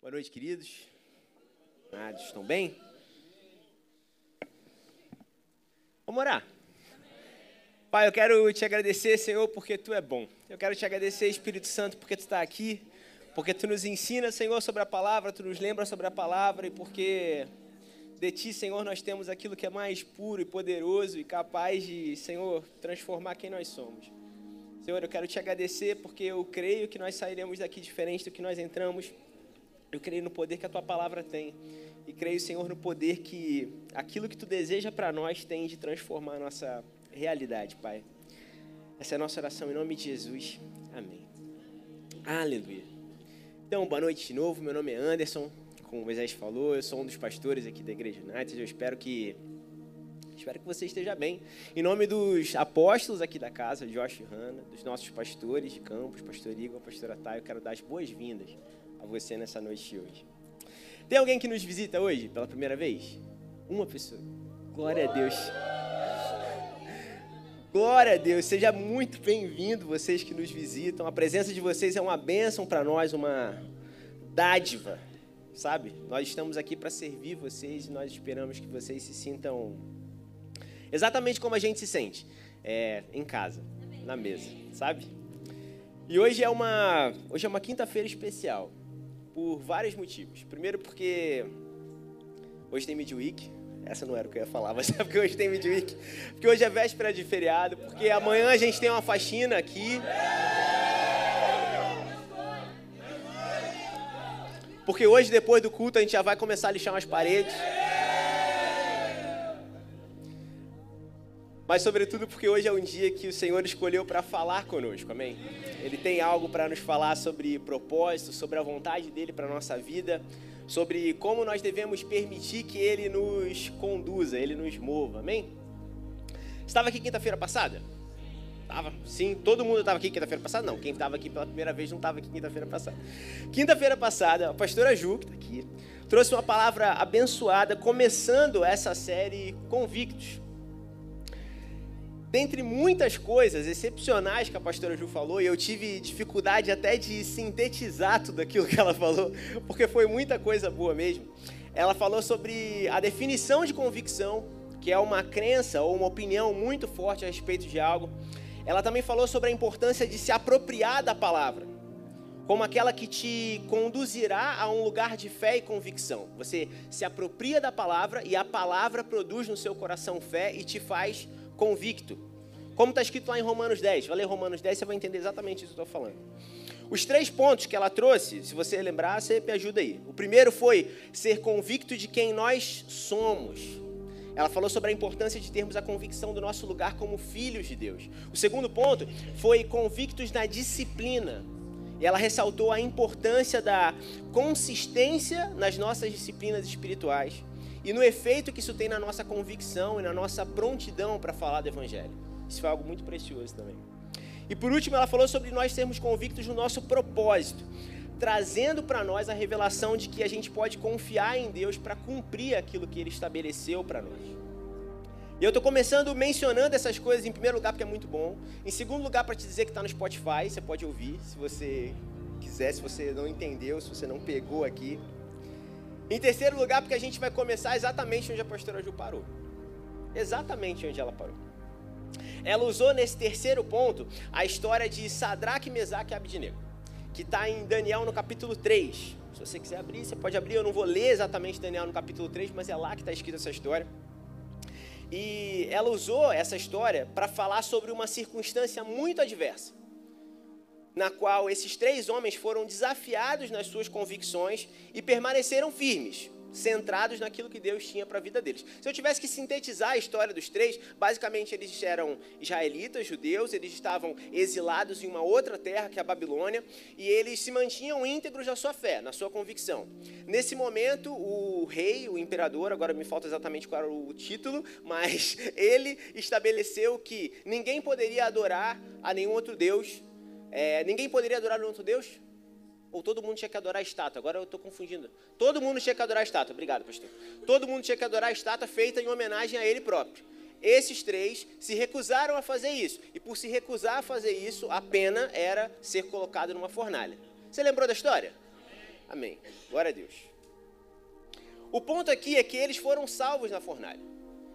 Boa noite, queridos. Ah, estão bem? Vamos orar. Pai, eu quero te agradecer, Senhor, porque Tu é bom. Eu quero te agradecer, Espírito Santo, porque Tu está aqui, porque Tu nos ensina, Senhor, sobre a palavra, Tu nos lembra sobre a palavra e porque de Ti, Senhor, nós temos aquilo que é mais puro e poderoso e capaz de, Senhor, transformar quem nós somos. Senhor, eu quero te agradecer porque eu creio que nós sairemos daqui diferente do que nós entramos. Eu creio no poder que a tua palavra tem. E creio, Senhor, no poder que aquilo que tu deseja para nós tem de transformar a nossa realidade, Pai. Essa é a nossa oração em nome de Jesus. Amém. Aleluia. Então, boa noite de novo. Meu nome é Anderson. Como o Moisés falou, eu sou um dos pastores aqui da Igreja United. Eu espero que espero que você esteja bem. Em nome dos apóstolos aqui da casa, Josh e Hanna, dos nossos pastores de campos, pastor Igor, pastora Thay, eu quero dar as boas-vindas a você nessa noite de hoje. Tem alguém que nos visita hoje pela primeira vez? Uma pessoa. Glória a Deus. Glória a Deus. Seja muito bem-vindo vocês que nos visitam. A presença de vocês é uma bênção para nós, uma dádiva, sabe? Nós estamos aqui para servir vocês e nós esperamos que vocês se sintam exatamente como a gente se sente, é, em casa, na mesa, sabe? E hoje é uma hoje é uma quinta-feira especial por vários motivos. Primeiro porque hoje tem Midweek. Essa não era o que eu ia falar, mas é porque hoje tem Midweek. Porque hoje é véspera de feriado. Porque amanhã a gente tem uma faxina aqui. Porque hoje, depois do culto, a gente já vai começar a lixar umas paredes. Mas sobretudo porque hoje é um dia que o Senhor escolheu para falar conosco, amém? Ele tem algo para nos falar sobre propósito, sobre a vontade dele para nossa vida, sobre como nós devemos permitir que ele nos conduza, ele nos mova, amém? Estava aqui quinta-feira passada? Estava, sim, todo mundo estava aqui quinta-feira passada? Não, quem estava aqui pela primeira vez não estava aqui quinta-feira passada. Quinta-feira passada, a pastora Ju, que está aqui, trouxe uma palavra abençoada, começando essa série Convictos. Dentre muitas coisas excepcionais que a pastora Ju falou, e eu tive dificuldade até de sintetizar tudo aquilo que ela falou, porque foi muita coisa boa mesmo. Ela falou sobre a definição de convicção, que é uma crença ou uma opinião muito forte a respeito de algo. Ela também falou sobre a importância de se apropriar da palavra, como aquela que te conduzirá a um lugar de fé e convicção. Você se apropria da palavra e a palavra produz no seu coração fé e te faz convicto. Como está escrito lá em Romanos 10. Vai ler Romanos 10, você vai entender exatamente isso que eu estou falando. Os três pontos que ela trouxe, se você lembrar, você me ajuda aí. O primeiro foi ser convicto de quem nós somos. Ela falou sobre a importância de termos a convicção do nosso lugar como filhos de Deus. O segundo ponto foi convictos na disciplina. E ela ressaltou a importância da consistência nas nossas disciplinas espirituais e no efeito que isso tem na nossa convicção e na nossa prontidão para falar do Evangelho. Isso foi algo muito precioso também. E por último, ela falou sobre nós sermos convictos no nosso propósito, trazendo para nós a revelação de que a gente pode confiar em Deus para cumprir aquilo que Ele estabeleceu para nós. E eu estou começando mencionando essas coisas em primeiro lugar porque é muito bom. Em segundo lugar, para te dizer que está no Spotify, você pode ouvir se você quiser, se você não entendeu, se você não pegou aqui. Em terceiro lugar, porque a gente vai começar exatamente onde a pastora Ju parou. Exatamente onde ela parou. Ela usou nesse terceiro ponto a história de Sadraque, Mesaque e Abidnego, que está em Daniel no capítulo 3. Se você quiser abrir, você pode abrir. Eu não vou ler exatamente Daniel no capítulo 3, mas é lá que está escrita essa história. E ela usou essa história para falar sobre uma circunstância muito adversa na qual esses três homens foram desafiados nas suas convicções e permaneceram firmes, centrados naquilo que Deus tinha para a vida deles. Se eu tivesse que sintetizar a história dos três, basicamente eles eram israelitas, judeus, eles estavam exilados em uma outra terra, que é a Babilônia, e eles se mantinham íntegros na sua fé, na sua convicção. Nesse momento, o rei, o imperador, agora me falta exatamente qual era o título, mas ele estabeleceu que ninguém poderia adorar a nenhum outro Deus é, ninguém poderia adorar outro Deus? Ou todo mundo tinha que adorar a estátua? Agora eu estou confundindo. Todo mundo tinha que adorar a estátua. Obrigado, pastor. Todo mundo tinha que adorar a estátua feita em homenagem a ele próprio. Esses três se recusaram a fazer isso. E por se recusar a fazer isso, a pena era ser colocado numa fornalha. Você lembrou da história? Amém. Glória a Deus. O ponto aqui é que eles foram salvos na fornalha.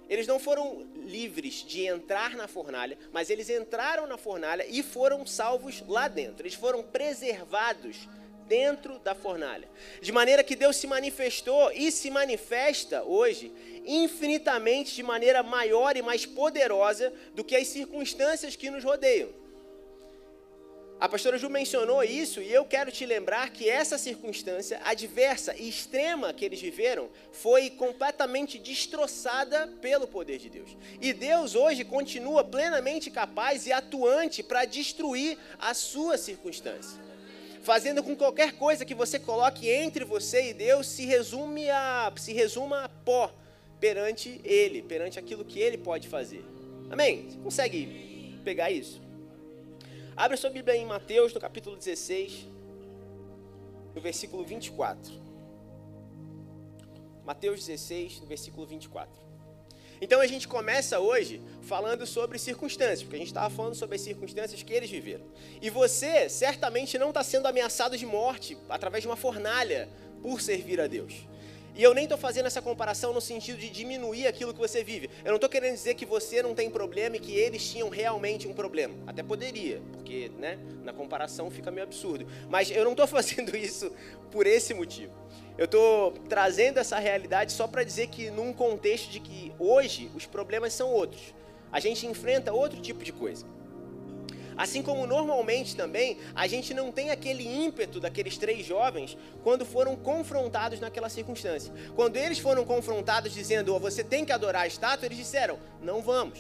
Eles não foram livres de entrar na fornalha, mas eles entraram na fornalha e foram salvos lá dentro. Eles foram preservados dentro da fornalha. De maneira que Deus se manifestou e se manifesta hoje infinitamente de maneira maior e mais poderosa do que as circunstâncias que nos rodeiam. A pastora Ju mencionou isso e eu quero te lembrar que essa circunstância adversa e extrema que eles viveram foi completamente destroçada pelo poder de Deus. E Deus hoje continua plenamente capaz e atuante para destruir a sua circunstância. Fazendo com qualquer coisa que você coloque entre você e Deus se resume a se resuma a pó perante ele, perante aquilo que ele pode fazer. Amém? Você consegue pegar isso? Abre sua Bíblia em Mateus, no capítulo 16, no versículo 24. Mateus 16, no versículo 24. Então a gente começa hoje falando sobre circunstâncias, porque a gente estava falando sobre as circunstâncias que eles viveram. E você certamente não está sendo ameaçado de morte através de uma fornalha por servir a Deus. E eu nem estou fazendo essa comparação no sentido de diminuir aquilo que você vive. Eu não estou querendo dizer que você não tem problema e que eles tinham realmente um problema. Até poderia, porque né, na comparação fica meio absurdo. Mas eu não estou fazendo isso por esse motivo. Eu estou trazendo essa realidade só para dizer que num contexto de que hoje os problemas são outros. A gente enfrenta outro tipo de coisa. Assim como normalmente também, a gente não tem aquele ímpeto daqueles três jovens quando foram confrontados naquela circunstância. Quando eles foram confrontados dizendo, oh, você tem que adorar a estátua, eles disseram, não vamos.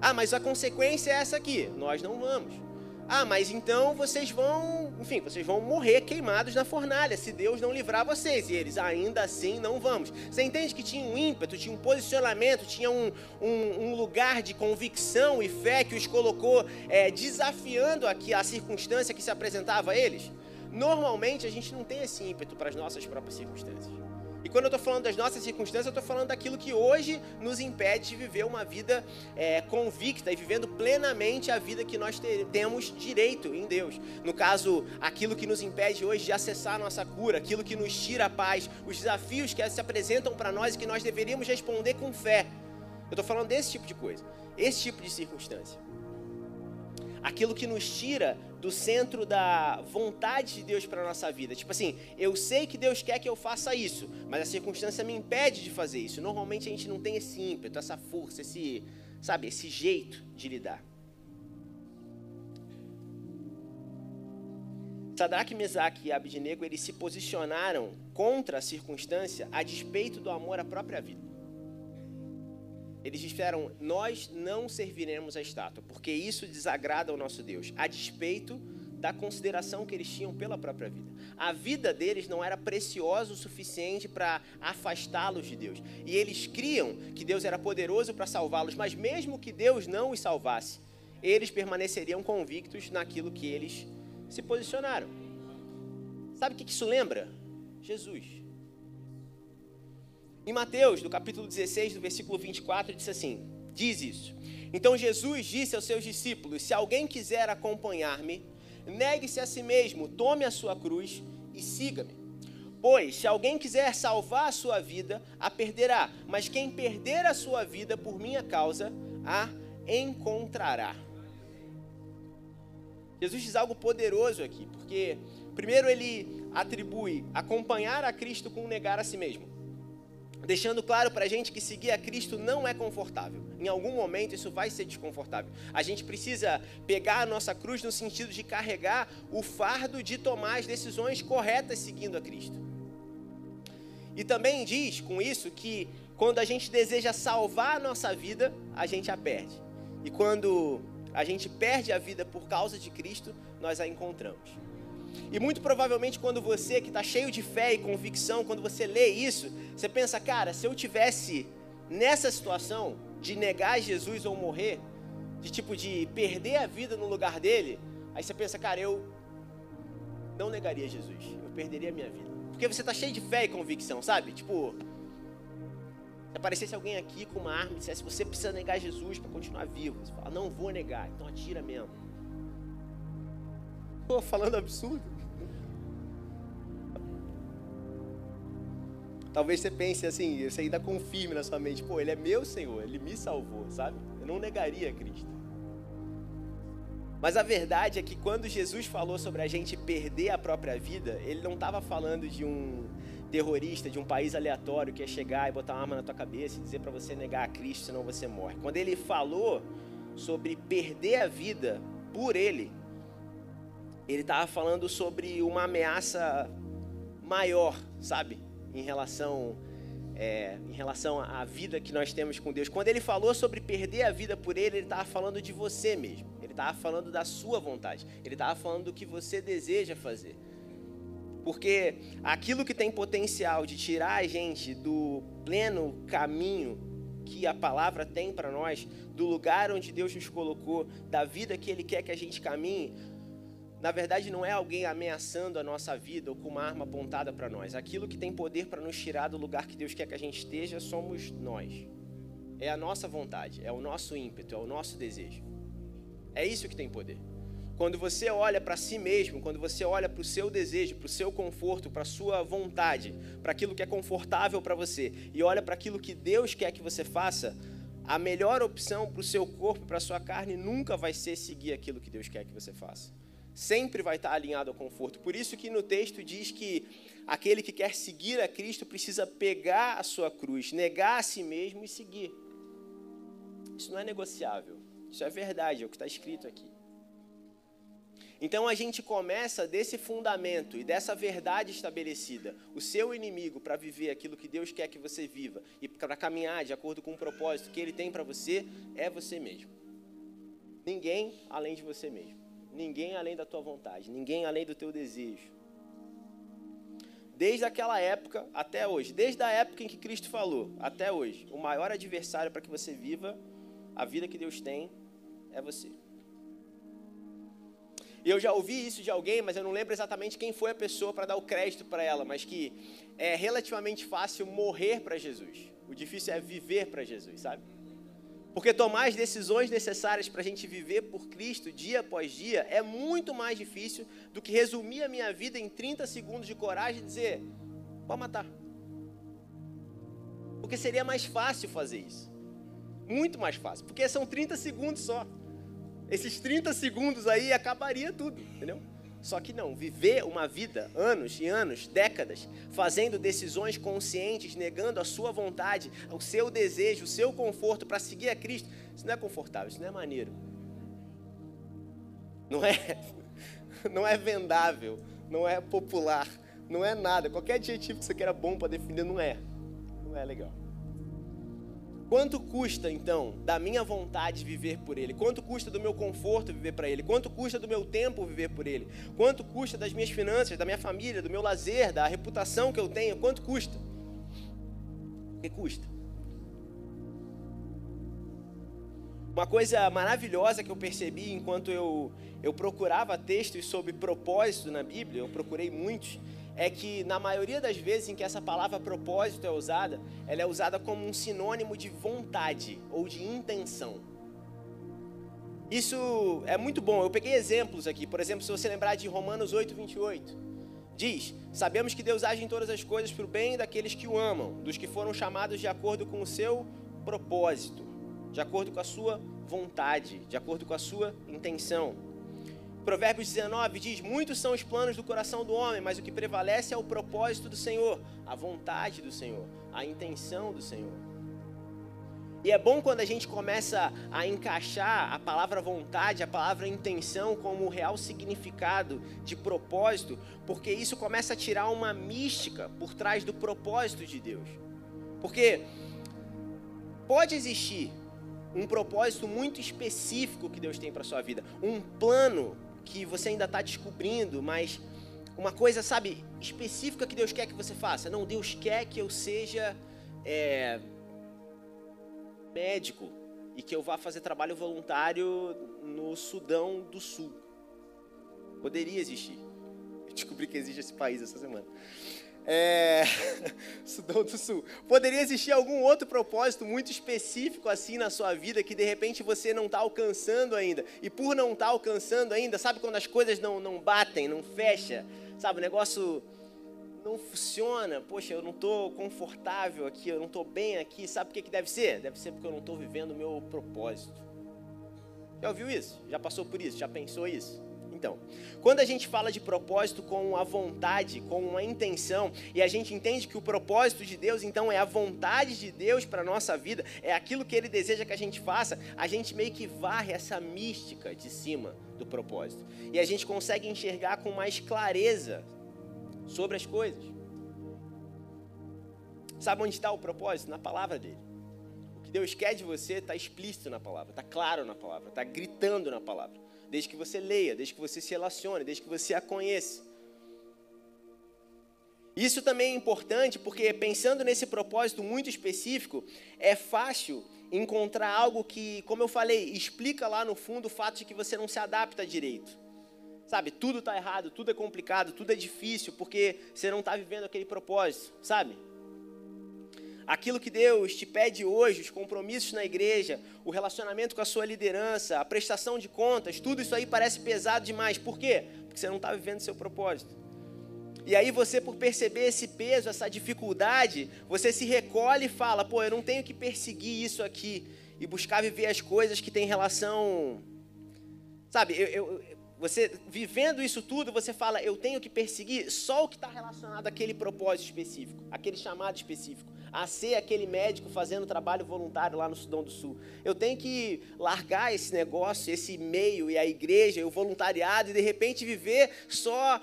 Ah, mas a consequência é essa aqui, nós não vamos. Ah, mas então vocês vão, enfim, vocês vão morrer queimados na fornalha, se Deus não livrar vocês. E eles, ainda assim, não vamos. Você entende que tinha um ímpeto, tinha um posicionamento, tinha um, um, um lugar de convicção e fé que os colocou é, desafiando aqui a circunstância que se apresentava a eles? Normalmente a gente não tem esse ímpeto para as nossas próprias circunstâncias. E quando eu estou falando das nossas circunstâncias, eu estou falando daquilo que hoje nos impede de viver uma vida é, convicta e vivendo plenamente a vida que nós te, temos direito em Deus. No caso, aquilo que nos impede hoje de acessar a nossa cura, aquilo que nos tira a paz, os desafios que se apresentam para nós e que nós deveríamos responder com fé. Eu estou falando desse tipo de coisa, esse tipo de circunstância aquilo que nos tira do centro da vontade de Deus para a nossa vida. Tipo assim, eu sei que Deus quer que eu faça isso, mas a circunstância me impede de fazer isso. Normalmente a gente não tem esse ímpeto, essa força, esse, sabe, esse jeito de lidar. Sadraque, Mesaque e Abednego, eles se posicionaram contra a circunstância a despeito do amor à própria vida. Eles disseram: Nós não serviremos a estátua, porque isso desagrada ao nosso Deus, a despeito da consideração que eles tinham pela própria vida. A vida deles não era preciosa o suficiente para afastá-los de Deus. E eles criam que Deus era poderoso para salvá-los, mas mesmo que Deus não os salvasse, eles permaneceriam convictos naquilo que eles se posicionaram. Sabe o que isso lembra? Jesus. Em Mateus, no capítulo 16, do versículo 24, diz assim: diz isso. Então Jesus disse aos seus discípulos: Se alguém quiser acompanhar-me, negue-se a si mesmo, tome a sua cruz e siga-me. Pois, se alguém quiser salvar a sua vida, a perderá, mas quem perder a sua vida por minha causa, a encontrará. Jesus diz algo poderoso aqui, porque primeiro ele atribui acompanhar a Cristo com negar a si mesmo deixando claro para a gente que seguir a Cristo não é confortável. Em algum momento isso vai ser desconfortável. A gente precisa pegar a nossa cruz no sentido de carregar o fardo de tomar as decisões corretas seguindo a Cristo. E também diz com isso que quando a gente deseja salvar a nossa vida, a gente a perde. E quando a gente perde a vida por causa de Cristo, nós a encontramos. E muito provavelmente quando você que está cheio de fé e convicção, quando você lê isso, você pensa, cara, se eu tivesse nessa situação de negar Jesus ou morrer, de tipo de perder a vida no lugar dele, aí você pensa, cara, eu não negaria Jesus, eu perderia a minha vida. Porque você está cheio de fé e convicção, sabe? Tipo, se aparecesse alguém aqui com uma arma e dissesse, você precisa negar Jesus para continuar vivo, você fala, não vou negar, então atira mesmo. Pô, falando absurdo. Talvez você pense assim, você ainda confirme na sua mente, pô, ele é meu Senhor, ele me salvou, sabe? Eu não negaria Cristo. Mas a verdade é que quando Jesus falou sobre a gente perder a própria vida, ele não estava falando de um terrorista de um país aleatório que ia chegar e botar uma arma na tua cabeça e dizer para você negar a Cristo, senão você morre. Quando ele falou sobre perder a vida por ele, ele estava falando sobre uma ameaça maior, sabe? Em relação, é, em relação à vida que nós temos com Deus. Quando ele falou sobre perder a vida por ele, ele estava falando de você mesmo. Ele estava falando da sua vontade. Ele estava falando do que você deseja fazer. Porque aquilo que tem potencial de tirar a gente do pleno caminho que a palavra tem para nós, do lugar onde Deus nos colocou, da vida que Ele quer que a gente caminhe, na verdade não é alguém ameaçando a nossa vida ou com uma arma apontada para nós. Aquilo que tem poder para nos tirar do lugar que Deus quer que a gente esteja somos nós. É a nossa vontade, é o nosso ímpeto, é o nosso desejo. É isso que tem poder. Quando você olha para si mesmo, quando você olha para o seu desejo, para o seu conforto, para a sua vontade, para aquilo que é confortável para você, e olha para aquilo que Deus quer que você faça, a melhor opção para o seu corpo, para a sua carne, nunca vai ser seguir aquilo que Deus quer que você faça. Sempre vai estar alinhado ao conforto. Por isso que no texto diz que aquele que quer seguir a Cristo precisa pegar a sua cruz, negar a si mesmo e seguir. Isso não é negociável. Isso é verdade, é o que está escrito aqui. Então a gente começa desse fundamento e dessa verdade estabelecida. O seu inimigo para viver aquilo que Deus quer que você viva e para caminhar de acordo com o propósito que ele tem para você é você mesmo. Ninguém além de você mesmo. Ninguém além da tua vontade, ninguém além do teu desejo. Desde aquela época até hoje, desde a época em que Cristo falou até hoje, o maior adversário para que você viva a vida que Deus tem é você. E eu já ouvi isso de alguém, mas eu não lembro exatamente quem foi a pessoa para dar o crédito para ela, mas que é relativamente fácil morrer para Jesus. O difícil é viver para Jesus, sabe? Porque tomar as decisões necessárias para a gente viver por Cristo dia após dia é muito mais difícil do que resumir a minha vida em 30 segundos de coragem e dizer: pode matar. Porque seria mais fácil fazer isso. Muito mais fácil. Porque são 30 segundos só. Esses 30 segundos aí acabaria tudo, entendeu? Só que não, viver uma vida, anos e anos, décadas, fazendo decisões conscientes, negando a sua vontade, o seu desejo, o seu conforto para seguir a Cristo, isso não é confortável, isso não é maneiro. Não é, não é vendável, não é popular, não é nada. Qualquer adjetivo que você queira bom para definir, não é. Não é legal. Quanto custa então da minha vontade viver por Ele? Quanto custa do meu conforto viver para Ele? Quanto custa do meu tempo viver por Ele? Quanto custa das minhas finanças, da minha família, do meu lazer, da reputação que eu tenho? Quanto custa? O que custa? Uma coisa maravilhosa que eu percebi enquanto eu, eu procurava textos sobre propósito na Bíblia, eu procurei muitos, é que na maioria das vezes em que essa palavra propósito é usada, ela é usada como um sinônimo de vontade ou de intenção. Isso é muito bom. Eu peguei exemplos aqui. Por exemplo, se você lembrar de Romanos 8, 28, diz: Sabemos que Deus age em todas as coisas para o bem daqueles que o amam, dos que foram chamados de acordo com o seu propósito, de acordo com a sua vontade, de acordo com a sua intenção. Provérbios 19 diz: Muitos são os planos do coração do homem, mas o que prevalece é o propósito do Senhor, a vontade do Senhor, a intenção do Senhor. E é bom quando a gente começa a encaixar a palavra vontade, a palavra intenção como o real significado de propósito, porque isso começa a tirar uma mística por trás do propósito de Deus. Porque pode existir um propósito muito específico que Deus tem para sua vida, um plano que você ainda está descobrindo, mas uma coisa, sabe, específica que Deus quer que você faça. Não, Deus quer que eu seja é, médico e que eu vá fazer trabalho voluntário no Sudão do Sul. Poderia existir. Eu descobri que existe esse país essa semana. É... Sudão do Sul. Poderia existir algum outro propósito muito específico assim na sua vida que de repente você não está alcançando ainda. E por não estar tá alcançando ainda, sabe quando as coisas não, não batem, não fecha? Sabe, o negócio não funciona, poxa, eu não estou confortável aqui, eu não estou bem aqui, sabe o que, que deve ser? Deve ser porque eu não estou vivendo o meu propósito. Já ouviu isso? Já passou por isso? Já pensou isso? Então, quando a gente fala de propósito com a vontade, com uma intenção, e a gente entende que o propósito de Deus, então, é a vontade de Deus para a nossa vida, é aquilo que Ele deseja que a gente faça, a gente meio que varre essa mística de cima do propósito. E a gente consegue enxergar com mais clareza sobre as coisas. Sabe onde está o propósito? Na palavra dele. O que Deus quer de você está explícito na palavra, está claro na palavra, está gritando na palavra. Desde que você leia, desde que você se relacione, desde que você a conheça. Isso também é importante porque, pensando nesse propósito muito específico, é fácil encontrar algo que, como eu falei, explica lá no fundo o fato de que você não se adapta direito. Sabe, tudo está errado, tudo é complicado, tudo é difícil, porque você não está vivendo aquele propósito, sabe? Aquilo que Deus te pede hoje, os compromissos na igreja, o relacionamento com a sua liderança, a prestação de contas, tudo isso aí parece pesado demais. Por quê? Porque você não está vivendo seu propósito. E aí você, por perceber esse peso, essa dificuldade, você se recolhe e fala, pô, eu não tenho que perseguir isso aqui e buscar viver as coisas que têm relação. Sabe, eu, eu você vivendo isso tudo, você fala, eu tenho que perseguir só o que está relacionado àquele propósito específico, aquele chamado específico, a ser aquele médico fazendo trabalho voluntário lá no Sudão do Sul. Eu tenho que largar esse negócio, esse meio e a igreja, e o voluntariado, e de repente viver só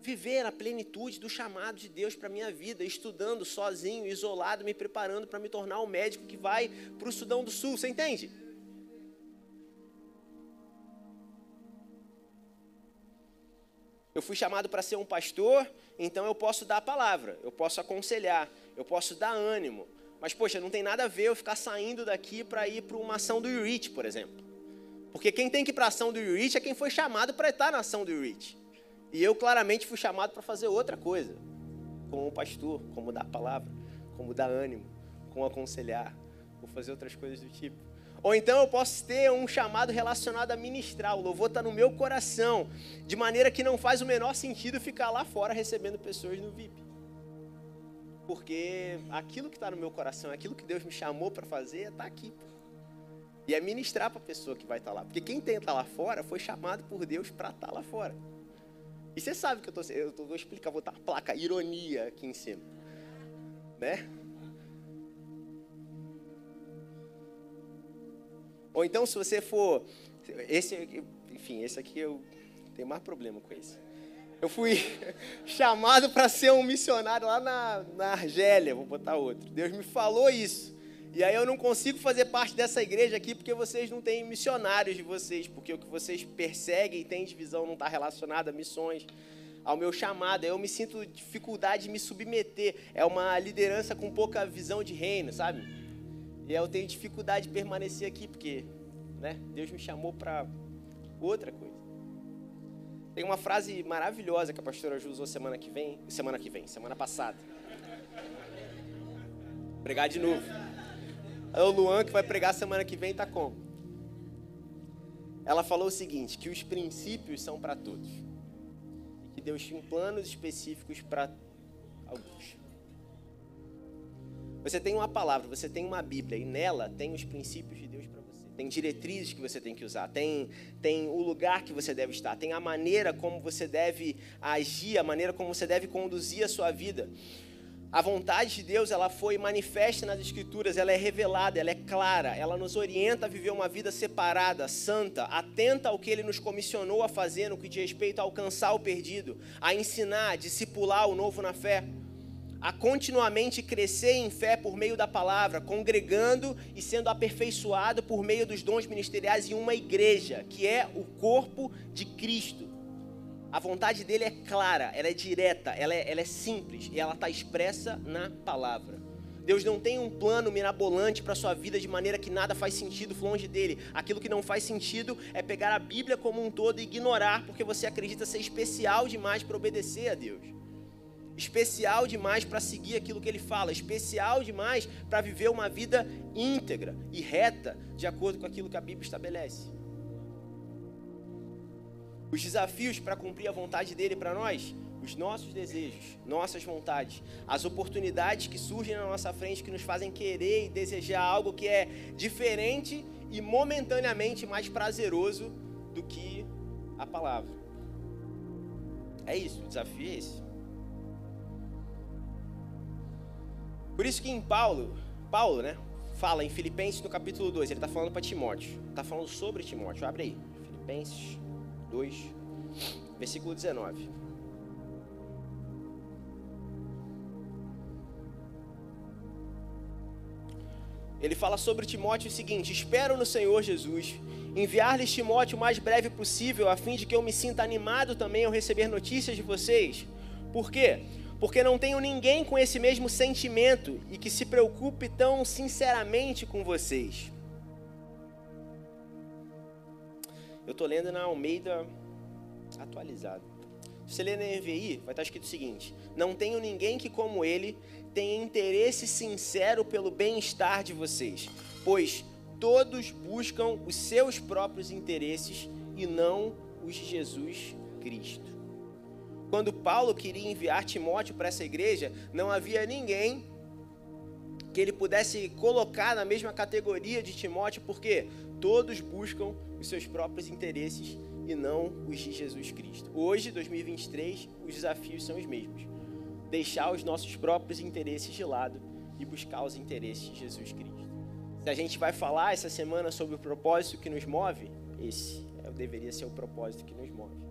viver a plenitude do chamado de Deus para minha vida, estudando sozinho, isolado, me preparando para me tornar um médico que vai para o Sudão do Sul. Você entende? Eu fui chamado para ser um pastor, então eu posso dar a palavra, eu posso aconselhar, eu posso dar ânimo. Mas, poxa, não tem nada a ver eu ficar saindo daqui para ir para uma ação do URIT, por exemplo. Porque quem tem que ir para a ação do URIT é quem foi chamado para estar na ação do URIT. E eu claramente fui chamado para fazer outra coisa, como um pastor, como dar a palavra, como dar ânimo, como aconselhar, ou fazer outras coisas do tipo. Ou então eu posso ter um chamado relacionado a ministrar. O louvor está no meu coração, de maneira que não faz o menor sentido ficar lá fora recebendo pessoas no VIP. Porque aquilo que está no meu coração, aquilo que Deus me chamou para fazer, é estar tá aqui. E é ministrar para a pessoa que vai estar tá lá. Porque quem tenta lá fora foi chamado por Deus para estar tá lá fora. E você sabe que eu estou. Tô, vou explicar, vou botar a placa ironia aqui em cima. Né? Ou então, se você for. Esse, enfim, esse aqui eu tenho mais problema com esse. Eu fui chamado para ser um missionário lá na, na Argélia, vou botar outro. Deus me falou isso. E aí eu não consigo fazer parte dessa igreja aqui porque vocês não têm missionários de vocês, porque o que vocês perseguem e têm de visão não está relacionado a missões, ao meu chamado. Eu me sinto dificuldade de me submeter. É uma liderança com pouca visão de reino, sabe? E eu tenho dificuldade de permanecer aqui, porque né, Deus me chamou para outra coisa. Tem uma frase maravilhosa que a pastora Ju usou semana que vem, semana que vem, semana passada. Pregar de novo. É o Luan que vai pregar semana que vem, tá como? Ela falou o seguinte, que os princípios são para todos. E que Deus tinha planos específicos para alguns. Você tem uma palavra, você tem uma Bíblia e nela tem os princípios de Deus para você. Tem diretrizes que você tem que usar, tem, tem o lugar que você deve estar, tem a maneira como você deve agir, a maneira como você deve conduzir a sua vida. A vontade de Deus, ela foi manifesta nas Escrituras, ela é revelada, ela é clara, ela nos orienta a viver uma vida separada, santa, atenta ao que Ele nos comissionou a fazer no que diz respeito a alcançar o perdido, a ensinar, a discipular o novo na fé a continuamente crescer em fé por meio da palavra, congregando e sendo aperfeiçoado por meio dos dons ministeriais em uma igreja, que é o corpo de Cristo. A vontade dele é clara, ela é direta, ela é, ela é simples e ela está expressa na palavra. Deus não tem um plano mirabolante para sua vida de maneira que nada faz sentido longe dele. Aquilo que não faz sentido é pegar a Bíblia como um todo e ignorar porque você acredita ser especial demais para obedecer a Deus especial demais para seguir aquilo que ele fala, especial demais para viver uma vida íntegra e reta, de acordo com aquilo que a Bíblia estabelece. Os desafios para cumprir a vontade dele para nós os nossos desejos, nossas vontades, as oportunidades que surgem na nossa frente que nos fazem querer e desejar algo que é diferente e momentaneamente mais prazeroso do que a palavra. É isso, o desafio é esse. Por isso que em Paulo, Paulo, né, fala em Filipenses no capítulo 2, ele está falando para Timóteo, está falando sobre Timóteo, abre aí, Filipenses 2, versículo 19. Ele fala sobre Timóteo o seguinte: Espero no Senhor Jesus enviar-lhes Timóteo o mais breve possível, a fim de que eu me sinta animado também ao receber notícias de vocês. Por quê? Porque não tenho ninguém com esse mesmo sentimento e que se preocupe tão sinceramente com vocês. Eu estou lendo na Almeida atualizado. Se você ler na NVI, vai estar escrito o seguinte: Não tenho ninguém que, como ele, tenha interesse sincero pelo bem-estar de vocês, pois todos buscam os seus próprios interesses e não os de Jesus Cristo. Quando Paulo queria enviar Timóteo para essa igreja, não havia ninguém que ele pudesse colocar na mesma categoria de Timóteo, porque todos buscam os seus próprios interesses e não os de Jesus Cristo. Hoje, 2023, os desafios são os mesmos. Deixar os nossos próprios interesses de lado e buscar os interesses de Jesus Cristo. Se a gente vai falar essa semana sobre o propósito que nos move, esse é, deveria ser o propósito que nos move.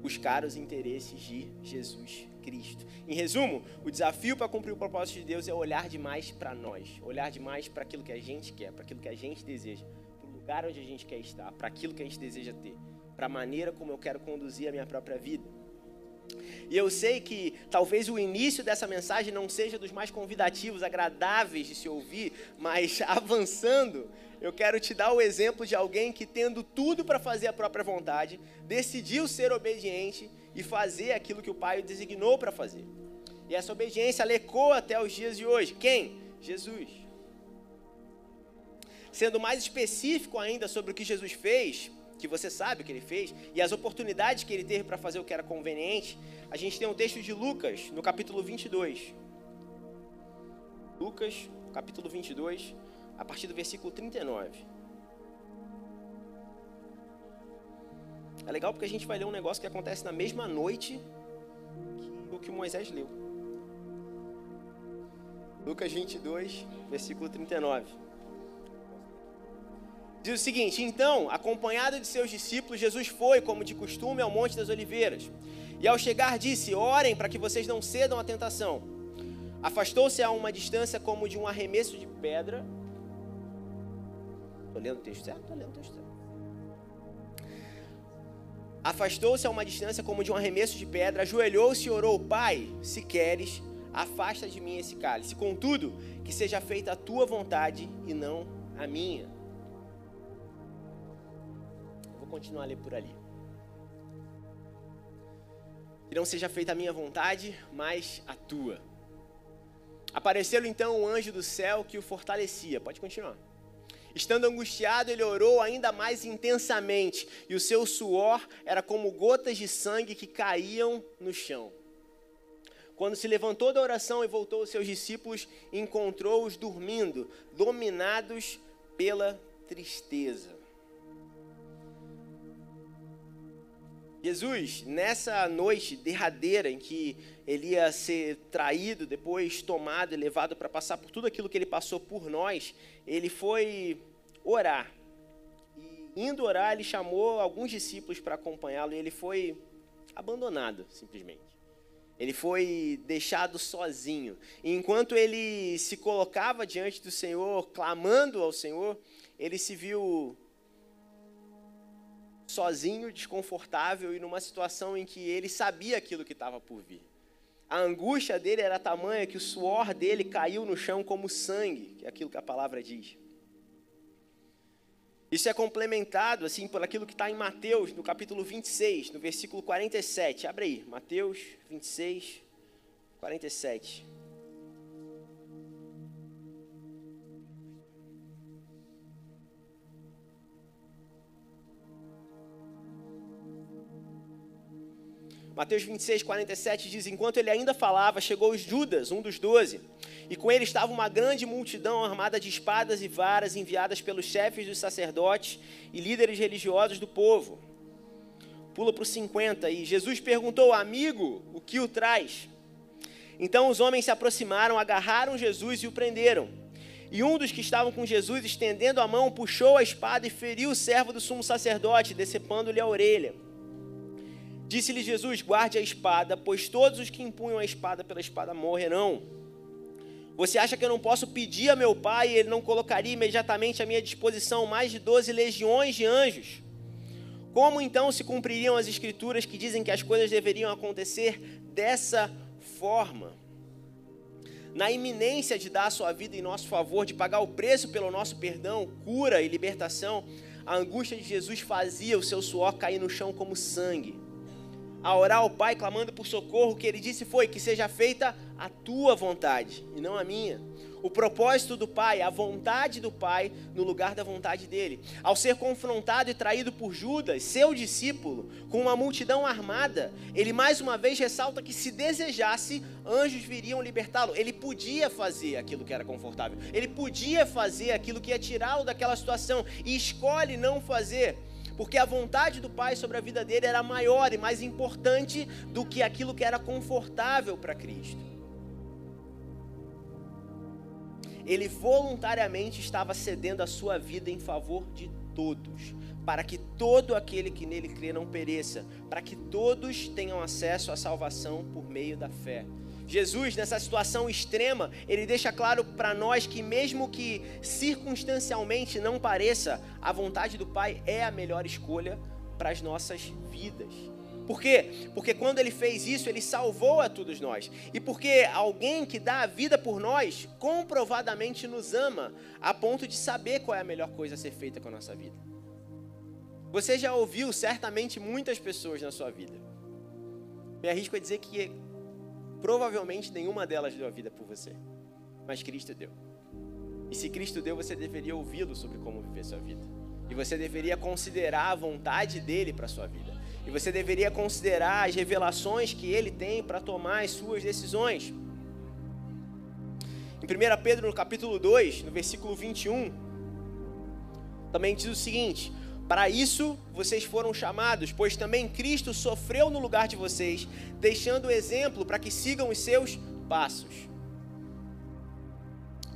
Buscar os interesses de Jesus Cristo. Em resumo, o desafio para cumprir o propósito de Deus é olhar demais para nós, olhar demais para aquilo que a gente quer, para aquilo que a gente deseja, para o lugar onde a gente quer estar, para aquilo que a gente deseja ter, para a maneira como eu quero conduzir a minha própria vida. E eu sei que talvez o início dessa mensagem não seja dos mais convidativos, agradáveis de se ouvir, mas avançando, eu quero te dar o exemplo de alguém que, tendo tudo para fazer a própria vontade, decidiu ser obediente e fazer aquilo que o Pai o designou para fazer. E essa obediência lecou até os dias de hoje. Quem? Jesus. Sendo mais específico ainda sobre o que Jesus fez, que você sabe o que ele fez, e as oportunidades que ele teve para fazer o que era conveniente, a gente tem um texto de Lucas, no capítulo 22. Lucas, capítulo 22, a partir do versículo 39. É legal porque a gente vai ler um negócio que acontece na mesma noite que o que Moisés leu. Lucas 22, versículo 39. Diz o seguinte: Então, acompanhado de seus discípulos, Jesus foi, como de costume, ao Monte das Oliveiras. E ao chegar, disse: Orem para que vocês não cedam à tentação. Afastou-se a uma distância como de um arremesso de pedra. Estou lendo o texto certo? Estou lendo o texto certo. Afastou-se a uma distância como de um arremesso de pedra, ajoelhou-se e orou: Pai, se queres, afasta de mim esse cálice. Contudo, que seja feita a tua vontade e não a minha continuar a ler por ali. Que não seja feita a minha vontade, mas a tua. Apareceu então o anjo do céu que o fortalecia. Pode continuar. Estando angustiado, ele orou ainda mais intensamente, e o seu suor era como gotas de sangue que caíam no chão. Quando se levantou da oração e voltou aos seus discípulos, encontrou-os dormindo, dominados pela tristeza. Jesus, nessa noite derradeira em que ele ia ser traído, depois tomado e levado para passar por tudo aquilo que ele passou por nós, ele foi orar. E indo orar, ele chamou alguns discípulos para acompanhá-lo e ele foi abandonado, simplesmente. Ele foi deixado sozinho. E enquanto ele se colocava diante do Senhor, clamando ao Senhor, ele se viu sozinho, desconfortável e numa situação em que ele sabia aquilo que estava por vir. A angústia dele era tamanha que o suor dele caiu no chão como sangue, que é aquilo que a palavra diz. Isso é complementado assim por aquilo que está em Mateus, no capítulo 26, no versículo 47. Abre aí, Mateus 26, 47. Mateus 26, 47 diz: Enquanto ele ainda falava, chegou Judas, um dos doze, e com ele estava uma grande multidão armada de espadas e varas enviadas pelos chefes dos sacerdotes e líderes religiosos do povo. Pula para o 50 e Jesus perguntou: Amigo, o que o traz? Então os homens se aproximaram, agarraram Jesus e o prenderam. E um dos que estavam com Jesus, estendendo a mão, puxou a espada e feriu o servo do sumo sacerdote, decepando-lhe a orelha. Disse-lhe Jesus: Guarde a espada, pois todos os que empunham a espada pela espada morrerão. Você acha que eu não posso pedir a meu pai e ele não colocaria imediatamente à minha disposição mais de doze legiões de anjos? Como então se cumpririam as escrituras que dizem que as coisas deveriam acontecer dessa forma? Na iminência de dar a sua vida em nosso favor, de pagar o preço pelo nosso perdão, cura e libertação, a angústia de Jesus fazia o seu suor cair no chão como sangue a orar ao Pai clamando por socorro, o que ele disse foi: que seja feita a tua vontade e não a minha. O propósito do Pai, a vontade do Pai no lugar da vontade dele. Ao ser confrontado e traído por Judas, seu discípulo, com uma multidão armada, ele mais uma vez ressalta que se desejasse, anjos viriam libertá-lo. Ele podia fazer aquilo que era confortável, ele podia fazer aquilo que ia tirá-lo daquela situação e escolhe não fazer porque a vontade do Pai sobre a vida dele era maior e mais importante do que aquilo que era confortável para Cristo. Ele voluntariamente estava cedendo a sua vida em favor de todos, para que todo aquele que nele crê não pereça, para que todos tenham acesso à salvação por meio da fé. Jesus, nessa situação extrema, ele deixa claro para nós que, mesmo que circunstancialmente não pareça, a vontade do Pai é a melhor escolha para as nossas vidas. Por quê? Porque quando ele fez isso, ele salvou a todos nós. E porque alguém que dá a vida por nós, comprovadamente nos ama, a ponto de saber qual é a melhor coisa a ser feita com a nossa vida. Você já ouviu certamente muitas pessoas na sua vida. Me arrisco a dizer que Provavelmente nenhuma delas deu a vida por você, mas Cristo deu. E se Cristo deu, você deveria ouvi-lo sobre como viver sua vida. E você deveria considerar a vontade dele para sua vida. E você deveria considerar as revelações que ele tem para tomar as suas decisões. Em 1 Pedro, no capítulo 2, no versículo 21, também diz o seguinte: para isso vocês foram chamados, pois também Cristo sofreu no lugar de vocês, deixando exemplo para que sigam os seus passos.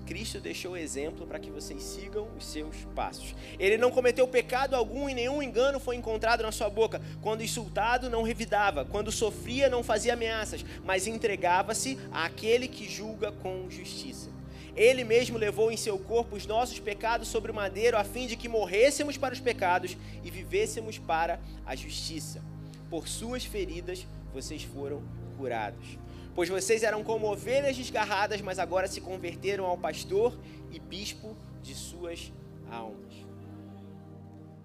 Cristo deixou exemplo para que vocês sigam os seus passos. Ele não cometeu pecado algum e nenhum engano foi encontrado na sua boca. Quando insultado, não revidava. Quando sofria, não fazia ameaças, mas entregava-se àquele que julga com justiça. Ele mesmo levou em seu corpo os nossos pecados sobre o madeiro, a fim de que morrêssemos para os pecados e vivêssemos para a justiça. Por suas feridas vocês foram curados. Pois vocês eram como ovelhas desgarradas, mas agora se converteram ao pastor e bispo de suas almas.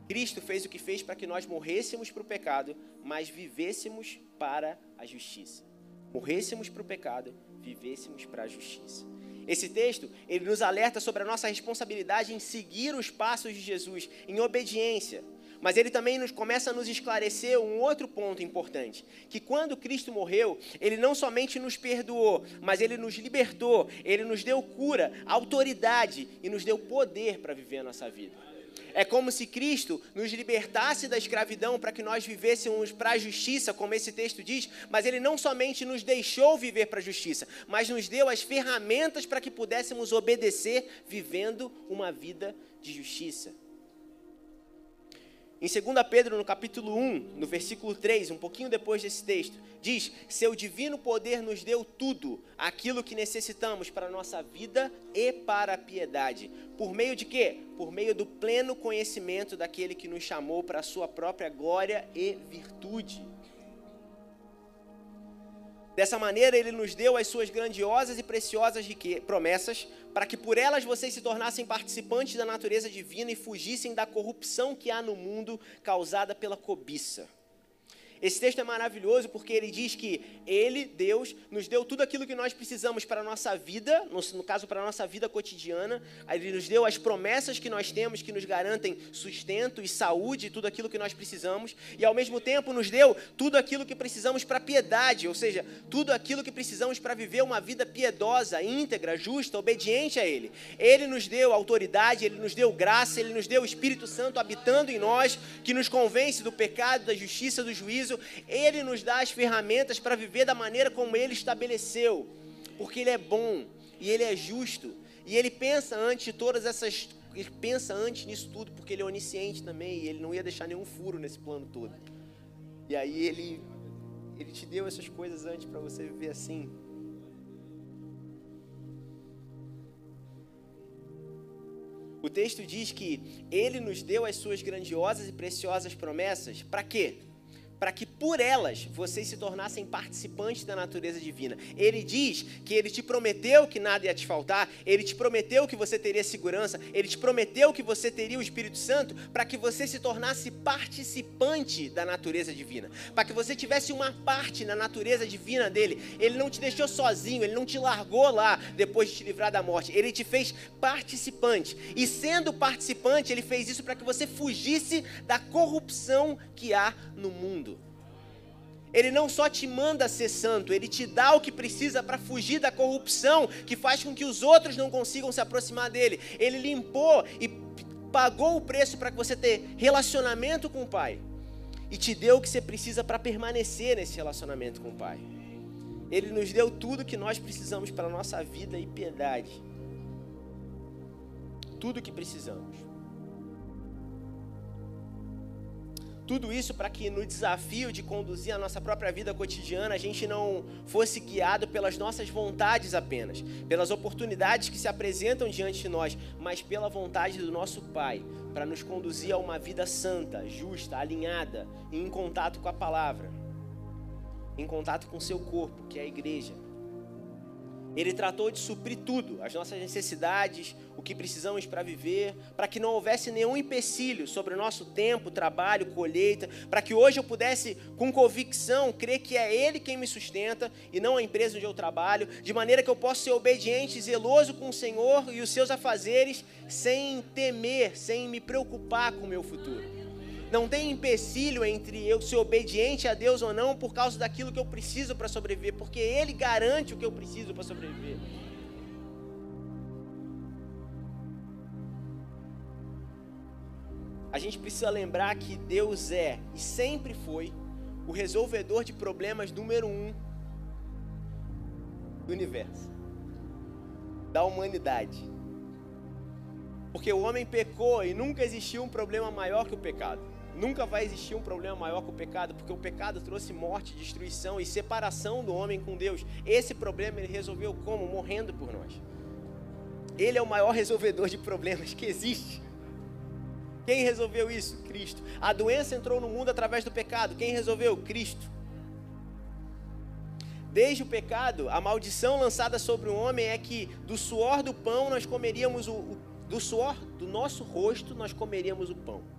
Cristo fez o que fez para que nós morrêssemos para o pecado, mas vivêssemos para a justiça. Morrêssemos para o pecado, vivêssemos para a justiça. Esse texto, ele nos alerta sobre a nossa responsabilidade em seguir os passos de Jesus, em obediência. Mas ele também nos começa a nos esclarecer um outro ponto importante, que quando Cristo morreu, ele não somente nos perdoou, mas ele nos libertou, ele nos deu cura, autoridade e nos deu poder para viver a nossa vida. É como se Cristo nos libertasse da escravidão para que nós vivêssemos para a justiça, como esse texto diz, mas Ele não somente nos deixou viver para a justiça, mas nos deu as ferramentas para que pudéssemos obedecer vivendo uma vida de justiça. Em 2 Pedro, no capítulo 1, no versículo 3, um pouquinho depois desse texto, diz: Seu divino poder nos deu tudo, aquilo que necessitamos para a nossa vida e para a piedade. Por meio de quê? Por meio do pleno conhecimento daquele que nos chamou para a sua própria glória e virtude. Dessa maneira, ele nos deu as suas grandiosas e preciosas promessas, para que por elas vocês se tornassem participantes da natureza divina e fugissem da corrupção que há no mundo causada pela cobiça. Esse texto é maravilhoso porque ele diz que ele, Deus, nos deu tudo aquilo que nós precisamos para a nossa vida, no, no caso, para a nossa vida cotidiana. Ele nos deu as promessas que nós temos que nos garantem sustento e saúde, tudo aquilo que nós precisamos. E ao mesmo tempo nos deu tudo aquilo que precisamos para piedade, ou seja, tudo aquilo que precisamos para viver uma vida piedosa, íntegra, justa, obediente a Ele. Ele nos deu autoridade, Ele nos deu graça, Ele nos deu o Espírito Santo habitando em nós, que nos convence do pecado, da justiça, do juízo ele nos dá as ferramentas para viver da maneira como Ele estabeleceu, porque Ele é bom e Ele é justo e Ele pensa antes de todas essas, Ele pensa antes nisso tudo, porque Ele é onisciente também e Ele não ia deixar nenhum furo nesse plano todo. E aí Ele, Ele te deu essas coisas antes para você viver assim. O texto diz que ele nos deu as suas grandiosas e preciosas promessas. Para quê? Para que por elas vocês se tornassem participantes da natureza divina. Ele diz que ele te prometeu que nada ia te faltar, ele te prometeu que você teria segurança, ele te prometeu que você teria o Espírito Santo para que você se tornasse participante da natureza divina, para que você tivesse uma parte na natureza divina dele. Ele não te deixou sozinho, ele não te largou lá depois de te livrar da morte, ele te fez participante. E sendo participante, ele fez isso para que você fugisse da corrupção que há no mundo. Ele não só te manda ser santo, ele te dá o que precisa para fugir da corrupção que faz com que os outros não consigam se aproximar dele. Ele limpou e pagou o preço para que você ter relacionamento com o Pai. E te deu o que você precisa para permanecer nesse relacionamento com o Pai. Ele nos deu tudo que nós precisamos para a nossa vida e piedade. Tudo o que precisamos. Tudo isso para que no desafio de conduzir a nossa própria vida cotidiana, a gente não fosse guiado pelas nossas vontades apenas, pelas oportunidades que se apresentam diante de nós, mas pela vontade do nosso Pai, para nos conduzir a uma vida santa, justa, alinhada, em contato com a palavra, em contato com seu corpo, que é a igreja. Ele tratou de suprir tudo, as nossas necessidades, o que precisamos para viver, para que não houvesse nenhum empecilho sobre o nosso tempo, trabalho, colheita, para que hoje eu pudesse, com convicção, crer que é Ele quem me sustenta e não a empresa onde eu trabalho, de maneira que eu possa ser obediente e zeloso com o Senhor e os seus afazeres, sem temer, sem me preocupar com o meu futuro. Não tem empecilho entre eu ser obediente a Deus ou não por causa daquilo que eu preciso para sobreviver, porque Ele garante o que eu preciso para sobreviver. A gente precisa lembrar que Deus é e sempre foi o resolvedor de problemas número um do universo, da humanidade. Porque o homem pecou e nunca existiu um problema maior que o pecado. Nunca vai existir um problema maior que o pecado, porque o pecado trouxe morte, destruição e separação do homem com Deus. Esse problema ele resolveu como? Morrendo por nós. Ele é o maior resolvedor de problemas que existe. Quem resolveu isso? Cristo. A doença entrou no mundo através do pecado. Quem resolveu? Cristo. Desde o pecado, a maldição lançada sobre o homem é que do suor do pão nós comeríamos o, o do suor do nosso rosto nós comeríamos o pão.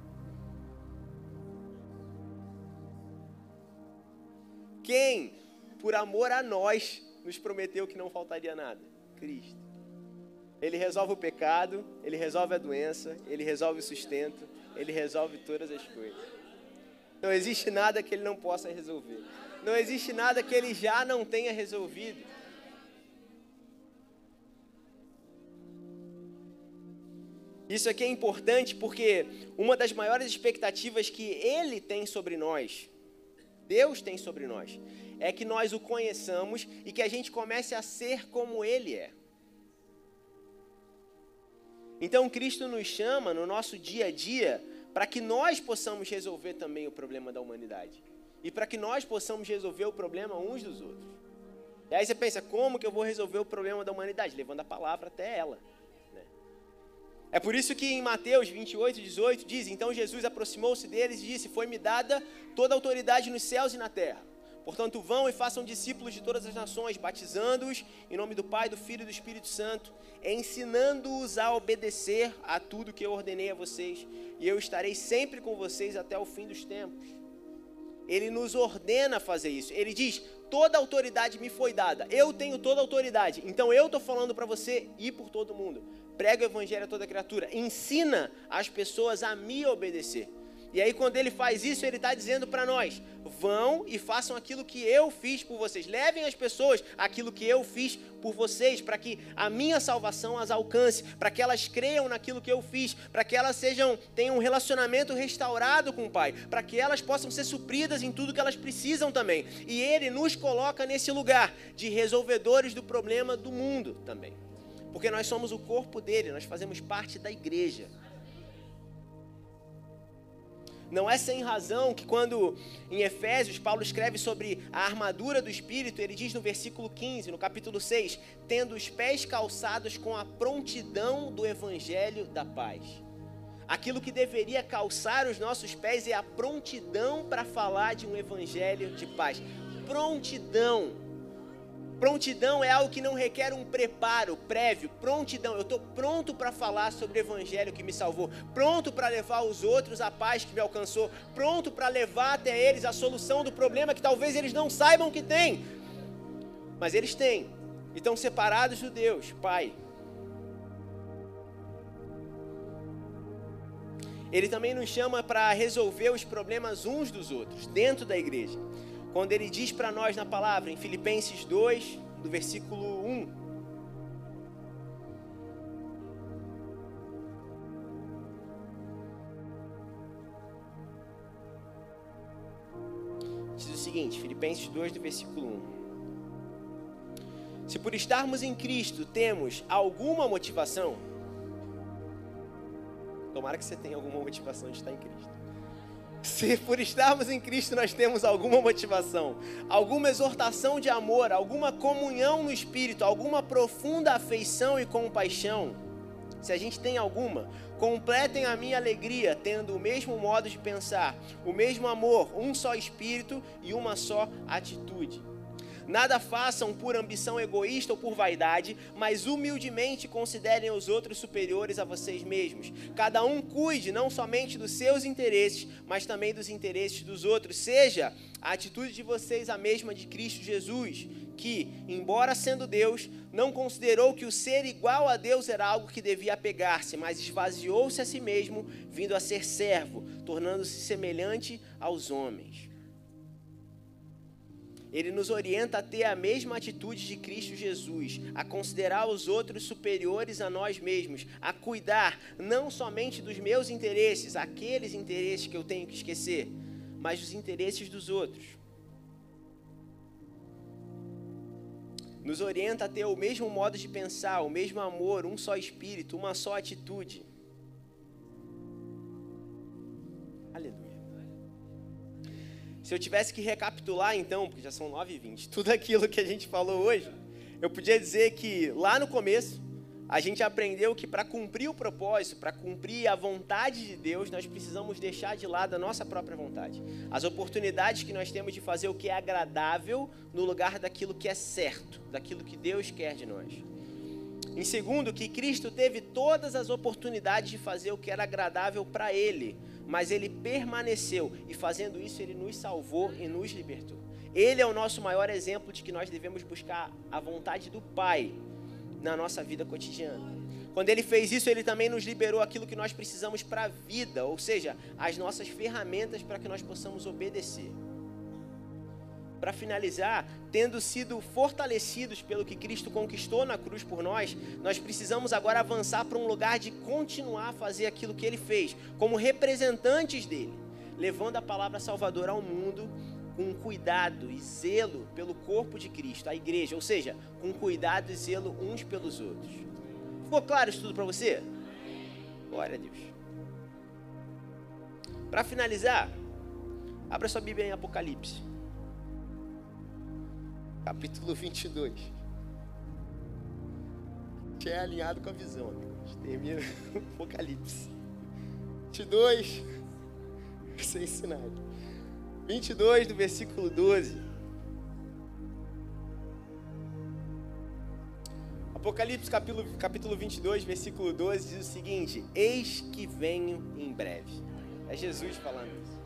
Quem, por amor a nós, nos prometeu que não faltaria nada? Cristo. Ele resolve o pecado, ele resolve a doença, ele resolve o sustento, ele resolve todas as coisas. Não existe nada que ele não possa resolver. Não existe nada que ele já não tenha resolvido. Isso aqui é importante porque uma das maiores expectativas que ele tem sobre nós Deus tem sobre nós, é que nós o conheçamos e que a gente comece a ser como Ele é. Então Cristo nos chama no nosso dia a dia para que nós possamos resolver também o problema da humanidade e para que nós possamos resolver o problema uns dos outros. E aí você pensa, como que eu vou resolver o problema da humanidade? Levando a palavra até ela. É por isso que em Mateus 28, 18 diz: Então Jesus aproximou-se deles e disse: Foi-me dada toda a autoridade nos céus e na terra. Portanto, vão e façam discípulos de todas as nações, batizando-os em nome do Pai, do Filho e do Espírito Santo, ensinando-os a obedecer a tudo que eu ordenei a vocês, e eu estarei sempre com vocês até o fim dos tempos. ele nos ordena fazer isso. Ele diz: toda autoridade me foi dada. Eu tenho toda autoridade. Então eu estou falando para você ir por todo mundo. Prega o evangelho a toda criatura. Ensina as pessoas a me obedecer. E aí, quando ele faz isso, ele está dizendo para nós: vão e façam aquilo que eu fiz por vocês. Levem as pessoas aquilo que eu fiz por vocês, para que a minha salvação as alcance, para que elas creiam naquilo que eu fiz, para que elas sejam tenham um relacionamento restaurado com o Pai, para que elas possam ser supridas em tudo que elas precisam também. E ele nos coloca nesse lugar de resolvedores do problema do mundo também. Porque nós somos o corpo dele, nós fazemos parte da igreja. Não é sem razão que, quando em Efésios Paulo escreve sobre a armadura do Espírito, ele diz no versículo 15, no capítulo 6, tendo os pés calçados com a prontidão do evangelho da paz. Aquilo que deveria calçar os nossos pés é a prontidão para falar de um evangelho de paz. Prontidão Prontidão é algo que não requer um preparo prévio. Prontidão, eu estou pronto para falar sobre o evangelho que me salvou, pronto para levar os outros a paz que me alcançou, pronto para levar até eles a solução do problema que talvez eles não saibam que tem, mas eles têm. E estão separados do Deus, Pai. Ele também nos chama para resolver os problemas uns dos outros, dentro da igreja. Quando ele diz para nós na palavra, em Filipenses 2, do versículo 1. Diz o seguinte, Filipenses 2, do versículo 1. Se por estarmos em Cristo temos alguma motivação, tomara que você tenha alguma motivação de estar em Cristo. Se por estarmos em Cristo nós temos alguma motivação, alguma exortação de amor, alguma comunhão no Espírito, alguma profunda afeição e compaixão, se a gente tem alguma, completem a minha alegria, tendo o mesmo modo de pensar, o mesmo amor, um só Espírito e uma só atitude. Nada façam por ambição egoísta ou por vaidade, mas humildemente considerem os outros superiores a vocês mesmos. Cada um cuide não somente dos seus interesses, mas também dos interesses dos outros. Seja a atitude de vocês a mesma de Cristo Jesus, que, embora sendo Deus, não considerou que o ser igual a Deus era algo que devia apegar-se, mas esvaziou-se a si mesmo, vindo a ser servo, tornando-se semelhante aos homens ele nos orienta a ter a mesma atitude de Cristo Jesus, a considerar os outros superiores a nós mesmos, a cuidar não somente dos meus interesses, aqueles interesses que eu tenho que esquecer, mas dos interesses dos outros. Nos orienta a ter o mesmo modo de pensar, o mesmo amor, um só espírito, uma só atitude. Se eu tivesse que recapitular então, porque já são 9h20, tudo aquilo que a gente falou hoje, eu podia dizer que lá no começo, a gente aprendeu que para cumprir o propósito, para cumprir a vontade de Deus, nós precisamos deixar de lado a nossa própria vontade. As oportunidades que nós temos de fazer o que é agradável no lugar daquilo que é certo, daquilo que Deus quer de nós. Em segundo, que Cristo teve todas as oportunidades de fazer o que era agradável para Ele, mas ele permaneceu e fazendo isso ele nos salvou e nos libertou. Ele é o nosso maior exemplo de que nós devemos buscar a vontade do Pai na nossa vida cotidiana. Quando ele fez isso, ele também nos liberou aquilo que nós precisamos para a vida, ou seja, as nossas ferramentas para que nós possamos obedecer para finalizar, tendo sido fortalecidos pelo que Cristo conquistou na cruz por nós, nós precisamos agora avançar para um lugar de continuar a fazer aquilo que ele fez, como representantes dele, levando a palavra salvadora ao mundo com cuidado e zelo pelo corpo de Cristo, a igreja, ou seja, com cuidado e zelo uns pelos outros. Ficou claro isso tudo para você? Glória a Deus. Para finalizar, abra sua Bíblia em Apocalipse capítulo 22. Que é alinhado com a visão. Termina o Apocalipse. 22, sem ensinado. 22 do versículo 12. Apocalipse capítulo, capítulo 22, versículo 12 diz o seguinte: Eis que venho em breve. É Jesus falando isso.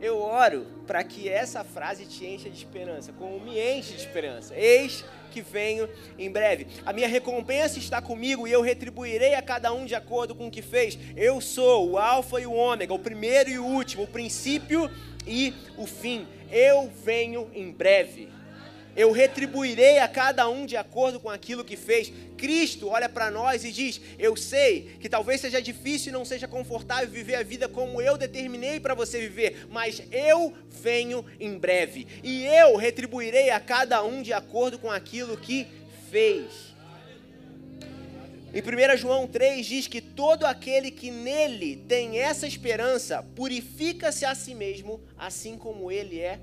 Eu oro para que essa frase te encha de esperança, como me enche de esperança. Eis que venho em breve. A minha recompensa está comigo e eu retribuirei a cada um de acordo com o que fez. Eu sou o Alfa e o Ômega, o primeiro e o último, o princípio e o fim. Eu venho em breve eu retribuirei a cada um de acordo com aquilo que fez. Cristo olha para nós e diz: Eu sei que talvez seja difícil e não seja confortável viver a vida como eu determinei para você viver, mas eu venho em breve e eu retribuirei a cada um de acordo com aquilo que fez. Em 1 João 3 diz que todo aquele que nele tem essa esperança purifica-se a si mesmo, assim como ele é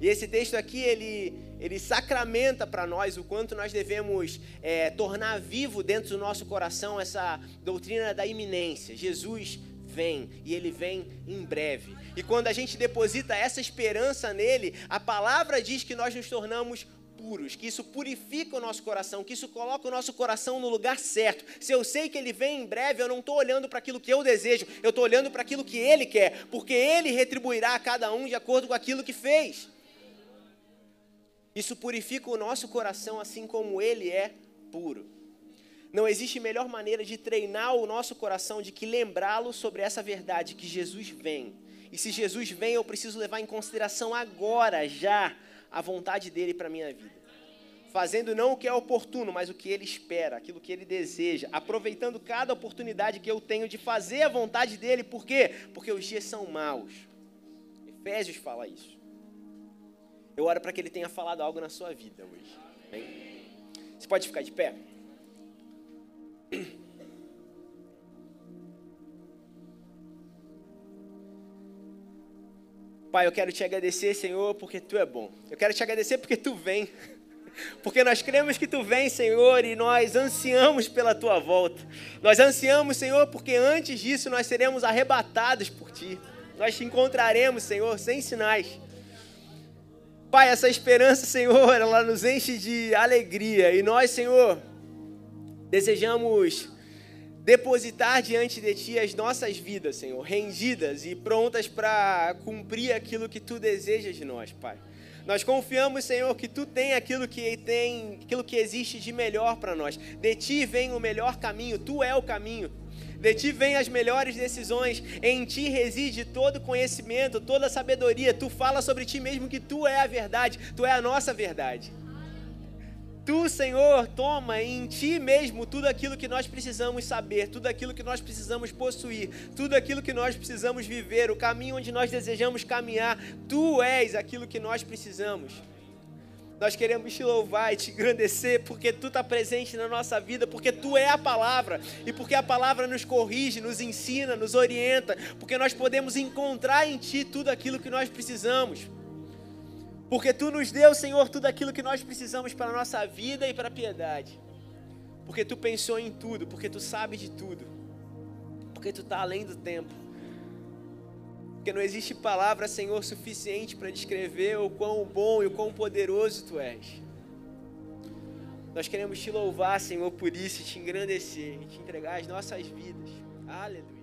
e esse texto aqui, ele, ele sacramenta para nós o quanto nós devemos é, tornar vivo dentro do nosso coração essa doutrina da iminência. Jesus vem e ele vem em breve. E quando a gente deposita essa esperança nele, a palavra diz que nós nos tornamos puros, que isso purifica o nosso coração, que isso coloca o nosso coração no lugar certo. Se eu sei que ele vem em breve, eu não estou olhando para aquilo que eu desejo, eu estou olhando para aquilo que ele quer, porque ele retribuirá a cada um de acordo com aquilo que fez. Isso purifica o nosso coração assim como ele é puro. Não existe melhor maneira de treinar o nosso coração de que lembrá-lo sobre essa verdade que Jesus vem. E se Jesus vem, eu preciso levar em consideração agora, já, a vontade dele para minha vida. Fazendo não o que é oportuno, mas o que ele espera, aquilo que ele deseja, aproveitando cada oportunidade que eu tenho de fazer a vontade dele, por quê? Porque os dias são maus. Efésios fala isso. Eu oro para que Ele tenha falado algo na sua vida hoje. Bem? Você pode ficar de pé? Pai, eu quero te agradecer, Senhor, porque Tu é bom. Eu quero te agradecer porque Tu vem. Porque nós cremos que Tu vem, Senhor, e nós ansiamos pela Tua volta. Nós ansiamos, Senhor, porque antes disso nós seremos arrebatados por Ti. Nós te encontraremos, Senhor, sem sinais. Pai, essa esperança, Senhor, ela nos enche de alegria. E nós, Senhor, desejamos depositar diante de Ti as nossas vidas, Senhor, rendidas e prontas para cumprir aquilo que Tu desejas de nós, Pai. Nós confiamos, Senhor, que Tu tem aquilo que tem, aquilo que existe de melhor para nós. De Ti vem o melhor caminho, Tu é o caminho. De ti vêm as melhores decisões, em ti reside todo conhecimento, toda sabedoria. Tu fala sobre ti mesmo que tu é a verdade, tu é a nossa verdade. Tu, Senhor, toma em ti mesmo tudo aquilo que nós precisamos saber, tudo aquilo que nós precisamos possuir, tudo aquilo que nós precisamos viver, o caminho onde nós desejamos caminhar. Tu és aquilo que nós precisamos. Nós queremos te louvar e te engrandecer porque tu está presente na nossa vida, porque tu é a palavra e porque a palavra nos corrige, nos ensina, nos orienta, porque nós podemos encontrar em ti tudo aquilo que nós precisamos. Porque tu nos deu, Senhor, tudo aquilo que nós precisamos para a nossa vida e para a piedade. Porque tu pensou em tudo, porque tu sabe de tudo. Porque tu está além do tempo. Porque não existe palavra, Senhor, suficiente para descrever o quão bom e o quão poderoso Tu és. Nós queremos te louvar, Senhor, por isso, te engrandecer, e te entregar as nossas vidas. Aleluia.